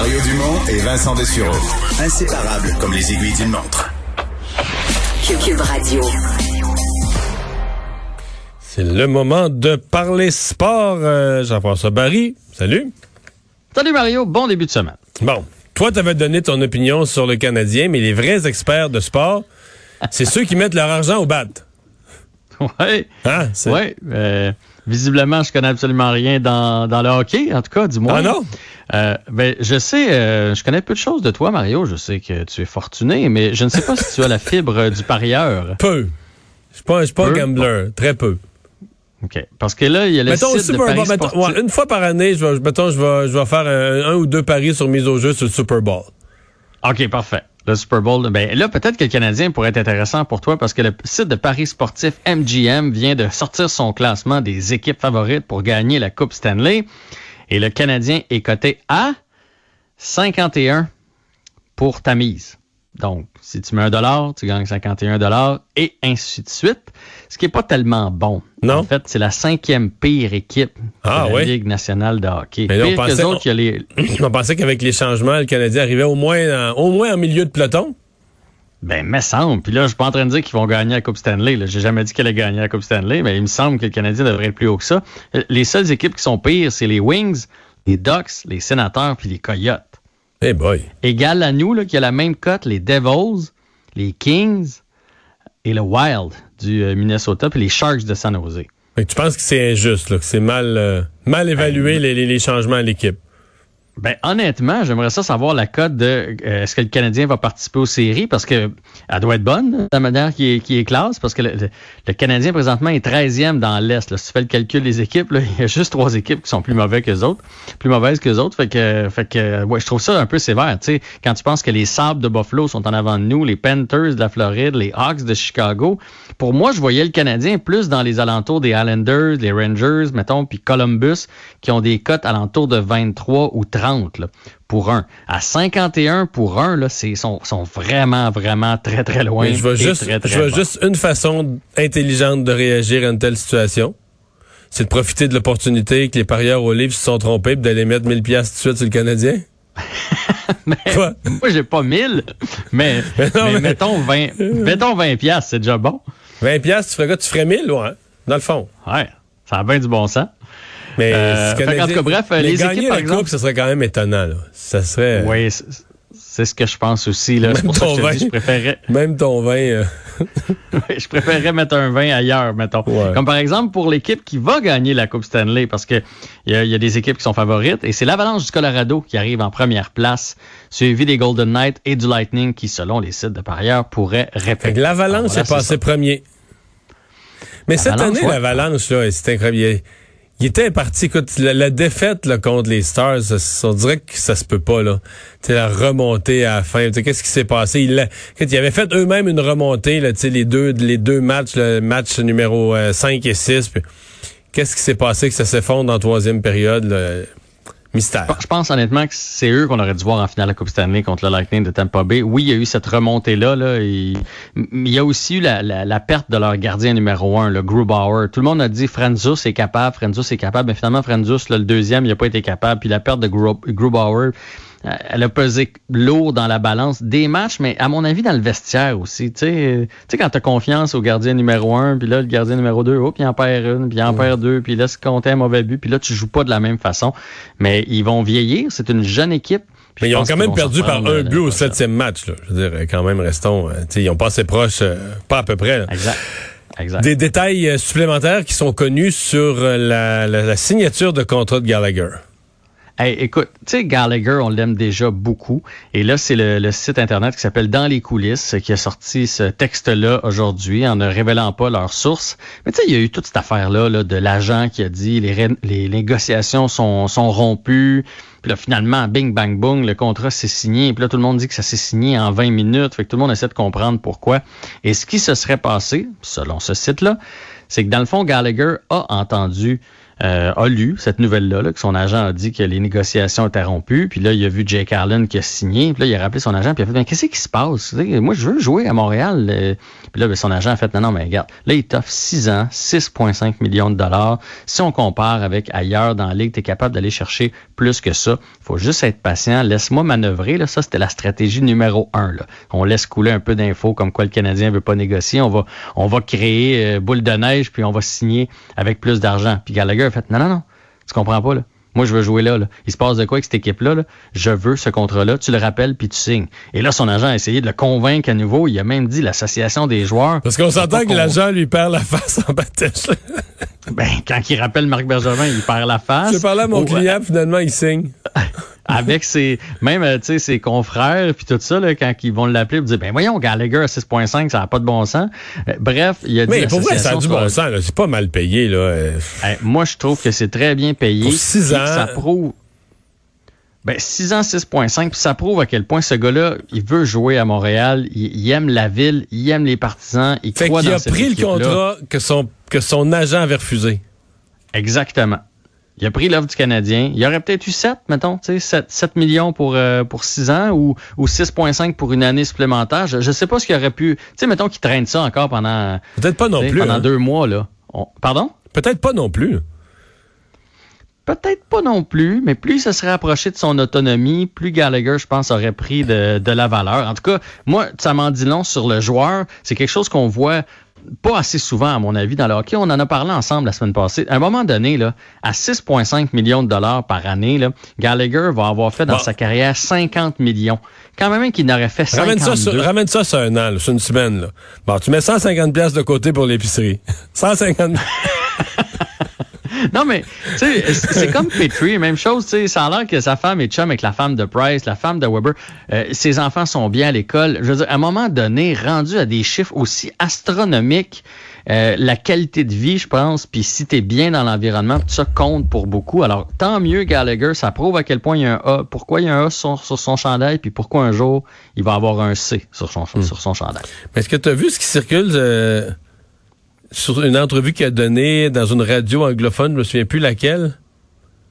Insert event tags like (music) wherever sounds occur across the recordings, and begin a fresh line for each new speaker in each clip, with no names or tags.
Mario Dumont et Vincent Dessureau. Inséparables comme les aiguilles d'une montre.
Cube Radio.
C'est le moment de parler sport. Euh, Jean-François Barry, salut.
Salut Mario, bon début de semaine.
Bon, toi, tu avais donné ton opinion sur le Canadien, mais les vrais experts de sport, c'est ceux qui mettent leur argent au bat. (laughs)
Oui.
Hein? C'est-
Oui. euh, visiblement, je connais absolument rien dans, dans le hockey, en tout cas, du moins.
Ah non?
Euh, ben, je sais, euh, je connais peu de choses de toi, Mario. Je sais que tu es fortuné, mais je ne sais pas si tu as la fibre du parieur.
Peu. Je suis pas, je suis pas un gambler, très peu.
OK. Parce que là, il y a le
Mettons,
site de paris
mettons, ouais, une fois par année, je vais, mettons, je vais, je vais faire un, un ou deux paris sur mise au jeu sur le Super Bowl.
OK, parfait. Le Super Bowl, ben là, peut-être que le Canadien pourrait être intéressant pour toi parce que le site de paris sportif MGM vient de sortir son classement des équipes favorites pour gagner la Coupe Stanley. Et le Canadien est coté à 51 pour ta mise. Donc, si tu mets un dollar, tu gagnes 51 dollars et ainsi de suite. Ce qui est pas tellement bon.
Non.
En fait, c'est la cinquième pire équipe
Ah,
de la? Ligue nationale de hockey.
Mais là, on
Pire
pensait-
qu'eux autres, il y a les, (clears throat)
On pensait qu'avec les changements, le Canadien arrivait au moins, en, au moins en milieu de peloton.
Ben, me semble. Puis là, je suis pas en train de dire qu'ils vont gagner la Coupe Stanley. J'ai jamais dit qu'elle allait gagner la Coupe Stanley, mais il me semble que le Canadien devrait être plus haut que ça. Euh, Les seules équipes qui sont pires, c'est les Wings, les Ducks, les Sénateurs puis les Coyotes.
Eh boy.
Égal à nous, là, qui a la même cote, les Devils, les Kings et le Wild du euh, Minnesota puis les Sharks de San Jose.
Tu penses que c'est injuste, là, que c'est mal, euh, mal évalué les, les- les changements à l'équipe?
Ben honnêtement, j'aimerais ça savoir la cote de euh, est-ce que le Canadien va participer aux séries? Parce que elle doit être bonne la manière qui est, qui est classe parce que le, le- Canadien présentement est 13e dans l'Est. Si tu fais le calcul des équipes, (laughs) il y a juste trois équipes qui sont plus mauvaises que les autres, plus mauvaises que les autres. Fait que, fait que ouais, je trouve ça un peu sévère. Sais, quand tu penses que les Sabres de Buffalo sont en avant de nous, les Panthers de la Floride, les Hawks de Chicago, pour moi, je voyais le Canadien plus dans les alentours des Islanders, les Rangers, mettons, puis Columbus, qui ont des cotes alentours de 23 ou 30 là, pour un. À 51 pour un, là, c'est sont, sont vraiment, vraiment très, très loin.
Mais je vois juste,
très, très
je vois
bas.
juste une façon intelligente de réagir à une telle situation. C'est de profiter de l'opportunité que les parieurs au livre se sont trompés et d'aller mettre 1000 pièces tout de suite sur le Canadien. (laughs) (laughs) Quoi?
Moi, j'ai pas 1000, mais, (laughs)
Mais non,
mais
mais-
mettons 20, mettons 20 piastres, c'est déjà bon.
20 pièces, tu ferais quoi? Tu ferais 1000, ouais, dans le fond.
Ouais, ça a bien du bon sens.
Mais
Euh,
ce
fait qu'en tout cas, bref,
mais
les
gagner
équipes, par
la
exemple-
coupe, ce serait quand même étonnant. Là. Ça serait...
Oui, c'est- ce que je pense aussi. là. (laughs)
Même
que
ton
dis,
vin.
je préférais, (laughs)
Même ton vin... euh, (laughs)
je préférerais mettre un 20 ailleurs, mettons.
Ouais.
Comme par exemple pour l'équipe qui va gagner la Coupe Stanley, parce que il y, a- y a des équipes qui sont favorites, et c'est l'Avalanche du Colorado qui arrive en première place, suivi des Golden Knights et du Lightning qui, selon les sites de parieurs, pourraient répéter.
que l'Avalanche
voilà,
est passé
ça.
premier. Mais cette année,
ouais.
l'Avalanche, là, c'est incroyable. Il, était parti, écoute, la, la défaite là, contre les Stars, on dirait que ça se peut pas, là. Tu sais, la remontée à la fin. Qu'est-ce qui s'est passé? Ils avaient fait eux-mêmes une remontée, là, les deux, les deux matchs, le match numéro euh, 5 et 6. puis Qu'est-ce qui s'est passé que ça s'effondre en troisième période? là? Mystère.
Je pense honnêtement que c'est eux qu'on aurait dû voir en finale de la Coupe Stanley contre le Lightning de Tampa Bay. Oui, il y a eu cette remontée-là. Là, il y a aussi eu la, perte de leur gardien numéro un, le Grubauer. Tout le monde a dit Franzus est capable, Franzus est capable. Mais finalement, Franzus, là, le deuxième, il n'a pas été capable. Puis la perte de Grub- Grubauer, elle a pesé lourd dans la balance des matchs, mais à mon avis, dans le vestiaire aussi. Tu sais, euh, tu sais, quand tu as confiance au gardien numéro un, puis là, le gardien numéro deux, oh, puis il en perd une, puis il en perd deux, puis là, c'est compter un mauvais but, puis là, tu joues pas de la même façon. Mais ils vont vieillir, c'est une jeune équipe.
Mais ils ont quand même perdu par un
euh,
but au septième match. Là. Je veux dire, quand même, restons. euh, tu sais, ils ont pas assez proche, euh, pas à peu près. là.
Exact. Exact.
Des détails euh, supplémentaires qui sont connus sur euh, la, la- la signature de contrat de Gallagher.
Hey, écoute, tu sais, Gallagher, on l'aime déjà beaucoup. Et là, c'est le, site Internet qui s'appelle Dans les coulisses qui a sorti ce texte-là aujourd'hui en ne révélant pas leur source. Mais tu sais, il y a eu toute cette affaire-là là, de l'agent qui a dit les, les négociations sont, sont rompues. Puis là, finalement, bing, bang, boom, le contrat s'est signé. Puis là, tout le monde dit que ça s'est signé en 20 minutes. Fait que tout le monde essaie de comprendre pourquoi. Et ce qui se serait passé, selon ce site-là, c'est que dans le fond, Gallagher a entendu euh, a lu cette nouvelle-là, là, que son agent a dit que les négociations étaient rompues. Puis là, il a vu Jake Allen qui a signé. Puis là, il a rappelé son agent. Puis il a fait, ben, qu'est-ce qui se passe? moi, je veux jouer à Montréal. Euh. Puis là, ben, son agent a fait, non, non, mais regarde, là, il t'offre 6 ans, 6,5 millions de dollars. Si on compare avec ailleurs dans la ligue, tu es capable d'aller chercher plus que ça. faut juste être patient. Laisse-moi manœuvrer. Là. Ça, c'était la stratégie numéro un. Là. On laisse couler un peu d'infos comme quoi le Canadien veut pas négocier. On va, on va créer euh, boule de neige, puis on va signer avec plus d'argent. Puis Gallagher a fait, non, non, non, tu comprends pas, là. Moi, je veux jouer là, Il se passe de quoi avec cette équipe-là? Je veux ce contrat-là. Tu le rappelles, puis tu signes. Et là, son agent a essayé de le convaincre à nouveau. Il a même dit l'association des joueurs.
Parce qu'on s'entend que l'agent lui perd la face en baptême.
ben, quand il rappelle Marc Bergevin, il perd la face.
Je parlais à mon client, finalement, il signe.
Avec ses même euh, tu sais ses confrères puis tout ça là, quand ils vont l'appeler ils dire ben voyons Gallagher à 6.5 ça n'a pas de bon sens euh, bref il a dit
mais pour vrai ça a du bon sens c'est pas mal payé là euh.
moi je trouve que c'est très bien payé
pour 6 ans
ça prouve ben, 6 ans, 6.5, puis ça prouve à quel point ce gars-là, il veut jouer à Montréal, il, aime la ville, il aime les partisans, il
fait
croit
il a pris le contrat que son, que son agent avait refusé.
Exactement. Il a pris l'offre du Canadien. Il aurait peut-être eu 7, mettons, 7, 7 millions pour, euh, pour 6 ans ou, ou 6,5 pour une année supplémentaire. Je ne sais pas ce qu'il aurait pu. Tu sais, mettons qu'il traîne ça encore pendant.
Peut-être pas non plus.
Pendant
hein.
deux mois, là. pardon?
Peut-être pas non plus.
Peut-être pas non plus, mais plus il se serait approché de son autonomie, plus Gallagher, je pense, aurait pris de, de la valeur. En tout cas, moi, ça m'en dit long sur le joueur. C'est quelque chose qu'on voit pas assez souvent, à mon avis, dans le hockey. On en a parlé ensemble la semaine passée. À un moment donné, là, à 6,5 millions de dollars par année, là, Gallagher va avoir fait dans sa carrière 50 millions. Quand même qu'il n'aurait fait 52. Ramène ça,
sur, ramène ça sur un an, sur une semaine. Là. Bon, tu mets 150 pièces de côté pour l'épicerie. (laughs) 150 (laughs)
non, mais c'est comme Petrie, même chose. Ça a l'air que sa femme est chum avec la femme de Price, la femme de Weber. Euh, ses enfants sont bien à l'école. Je veux dire, à un moment donné, rendu à des chiffres aussi astronomiques, euh, la qualité de vie, je pense, puis si tu es bien dans l'environnement, ça compte pour beaucoup. Alors, tant mieux, Gallagher, ça prouve à quel point il y a un A. Pourquoi il y a un A sur, son chandail, puis pourquoi un jour, il va avoir un C sur son, hmm. sur son chandail?
Est-ce que tu as vu ce qui circule... Euh, sur une entrevue qu'il a donnée dans une radio anglophone, je me souviens plus laquelle.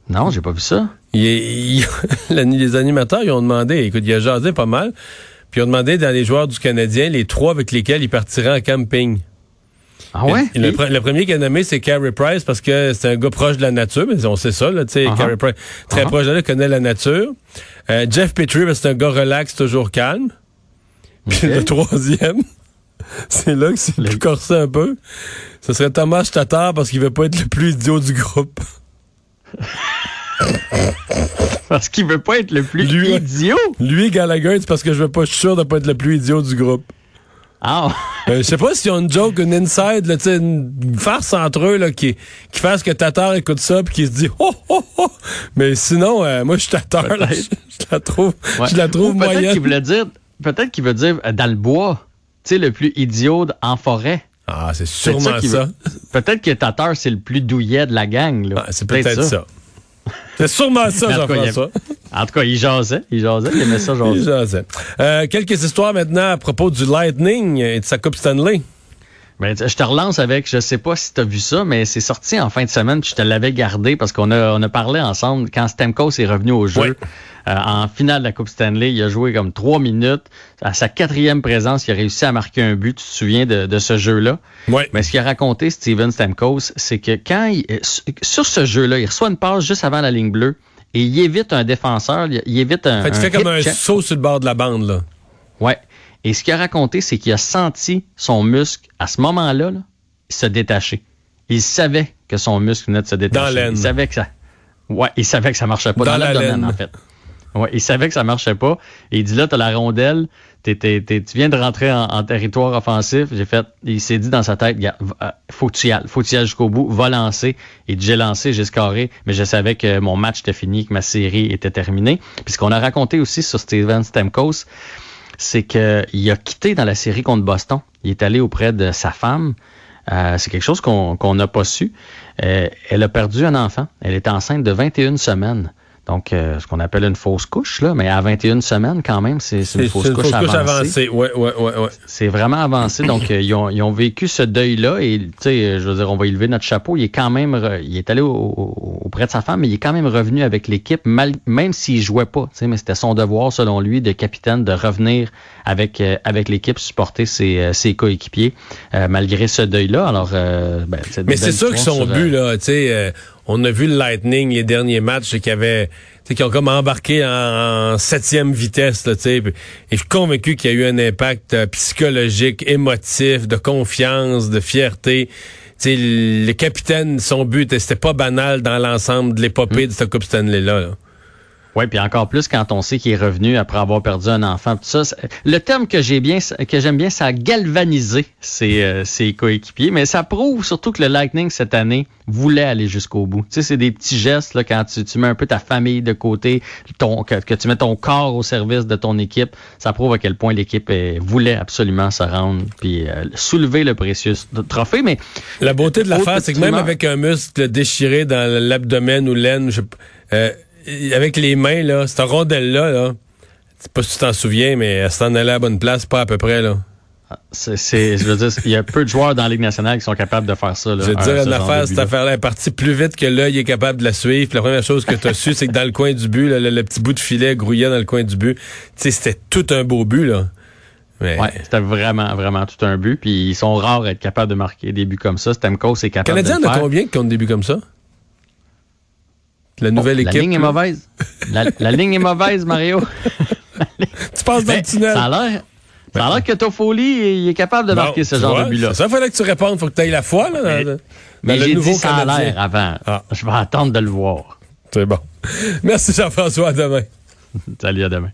Non, j'ai pas vu ça. (laughs)
les animateurs, ils ont demandé, écoute, il a jasé pas mal, puis ils ont demandé dans les joueurs du Canadien, les trois avec lesquels il partirait en camping.
Ah ouais?
le, premier qui a nommé, c'est Carey Price parce que c'est un gars proche de la nature, mais on sait ça, là, tu sais, uh-huh. Carey Price, très uh-huh. proche de là, connaît la nature. Euh, Jeff Petrie, c'est un gars relax, toujours calme. Puis le troisième, (laughs) c'est là que c'est plus corsé un peu. Ce serait Thomas Tatar parce qu'il veut pas être le plus idiot du groupe. (laughs)
parce qu'il veut pas être le plus idiot?
Lui, Gallagher, c'est parce que je veux pas, je suis sûr de pas être le plus idiot du groupe.
Ah.
euh, je sais pas si a une joke, une inside, là, une farce entre eux là, qui, qui fasse que Tatar écoute ça puis qu'il se dit (laughs) oh oh oh. Mais sinon, euh, moi je suis Tatar, je, je, la trouve, je la trouve moyenne.
Peut-être qu'il voulait dire, peut-être qu'il veut dire euh, dans le bois le plus idiot en forêt.
Ah, c'est sûrement ça.
Peut-être que Tatar, c'est le plus douillet de la gang.
Ah, c'est peut-être ça. C'est sûrement (laughs) ça, Jean-François.
En tout cas, il jasait. Il jasait. Il aimait ça jaser.
Il jasait. Euh, quelques histoires maintenant à propos du Lightning et de sa Coupe Stanley.
Ben, je te relance avec, je sais pas si tu as vu ça, mais c'est sorti en fin de semaine, puis je te l'avais gardé parce qu'on a, on a parlé ensemble quand Stemco est revenu au jeu. Euh, en finale de la Coupe Stanley, il a joué comme trois minutes. À sa quatrième présence, il a réussi à marquer un but. Tu te souviens de, ce jeu-là?
Oui.
Mais ce qu'il a raconté, Steven Stamkos, c'est que quand il, sur ce jeu-là, il reçoit une passe juste avant la ligne bleue et il évite un défenseur, il évite un.
Fait, il fait comme un saut sur le bord de la bande, là.
Ouais. Et ce qu'il a raconté, c'est qu'il a senti son muscle, à ce moment-là, se détacher. Il savait que son muscle venait de se détacher.
Dans
Il savait que ça. Ouais, il savait que ça marchait pas. Dans, l'abdomen, en fait. Ouais, il savait que ça marchait pas. Et il dit là, t'as la rondelle, tu viens de rentrer en, territoire offensif. J'ai fait, il s'est dit dans sa tête, euh, faut que tu y ailles, faut que tu y ailles jusqu'au bout, va lancer. Et j'ai lancé, j'ai scoré, mais je savais que mon match était fini, que ma série était terminée. Puis ce qu'on a raconté aussi sur Steven Stamkos, c'est qu'il a quitté dans la série contre Boston. Il est allé auprès de sa femme. Euh, c'est quelque chose qu'on n'a pas su. Euh, elle a perdu un enfant. Elle est enceinte de 21 semaines. Donc, euh, ce qu'on appelle une fausse couche, là, mais à 21 semaines, quand même, c'est une fausse couche avancée.
Ouais, ouais, ouais, ouais.
C'est vraiment avancé. Donc, euh, ils, ont, ils ont vécu ce deuil-là et, tu sais, je veux dire, on va élever notre chapeau. Il est quand même, il est allé au- au- auprès de sa femme, mais il est quand même revenu avec l'équipe, même s'il jouait pas. Tu sais, mais c'était son devoir, selon lui, de capitaine, de revenir avec euh, avec l'équipe, supporter ses, euh, ses coéquipiers, euh, malgré ce deuil-là. Alors, euh, ben,
Mais c'est sûr que son but,
euh,
là, tu sais, euh, on a vu le Lightning les derniers matchs qui avaient, qui ont comme embarqué en, en septième vitesse, là, tu sais. puis- Et je suis convaincu qu'il y a eu un impact euh, psychologique, émotif, de confiance, de fierté. Tu sais, le capitaine, son but, c'était pas banal dans l'ensemble de l'épopée de cette Coupe Stanley-là. là.
Oui, puis encore plus quand on sait qu'il est revenu après avoir perdu un enfant. Tout ça, le terme que j'ai bien, que j'aime bien, ça a galvanisé ses, euh, ses coéquipiers, mais ça prouve surtout que le Lightning cette année voulait aller jusqu'au bout. Tu sais, c'est des petits gestes là, quand tu, tu mets un peu ta famille de côté, ton, que, que tu mets ton corps au service de ton équipe. Ça prouve à quel point l'équipe euh, voulait absolument se rendre puis euh, soulever le précieux trophée. Mais
La beauté de l'affaire, c'est que même avec un muscle déchiré dans l'abdomen ou l'aine, je euh, avec les mains, là, cette rondelle-là, là, je sais pas si tu t'en souviens, mais elle s'en allait à la bonne place, pas à peu près, là.
c'est, c'est- je veux dire, il y a peu de joueurs dans la Ligue nationale qui sont capables de faire ça. Là,
Je veux dire, une affaire, cette affaire-là est partie plus vite que l'œil est capable de la suivre. Puis la première chose que tu as su, c'est que dans le coin du but, là, le, le petit bout de filet grouillait dans le coin du but. Tu sais, c'était tout un beau but, là. Mais
Ouais, c'était vraiment, vraiment tout un but. Puis ils sont rares à être capables de marquer des buts comme ça. Stamkos est
le
capable
Canadien
de le
en a
faire.
combien qui des buts comme ça? La nouvelle
la
équipe.
ligne est mauvaise. La, la ligne est mauvaise, Mario. (laughs)
Tu passes dans
Ben,
le tunnel.
ça a l'air. Ça a l'air que Toffoli il est capable de
Bon,
marquer ce genre
vois,
de but-là.
Ça, fallait que tu répondes. Faut que tu ailles la foi, là.
Mais-
dans-
j'ai
nouveau
dit ça a l'air avant.
Ah.
Je vais attendre de le voir.
C'est bon. (laughs) Merci Jean-François, à demain. (laughs)
Salut, à demain.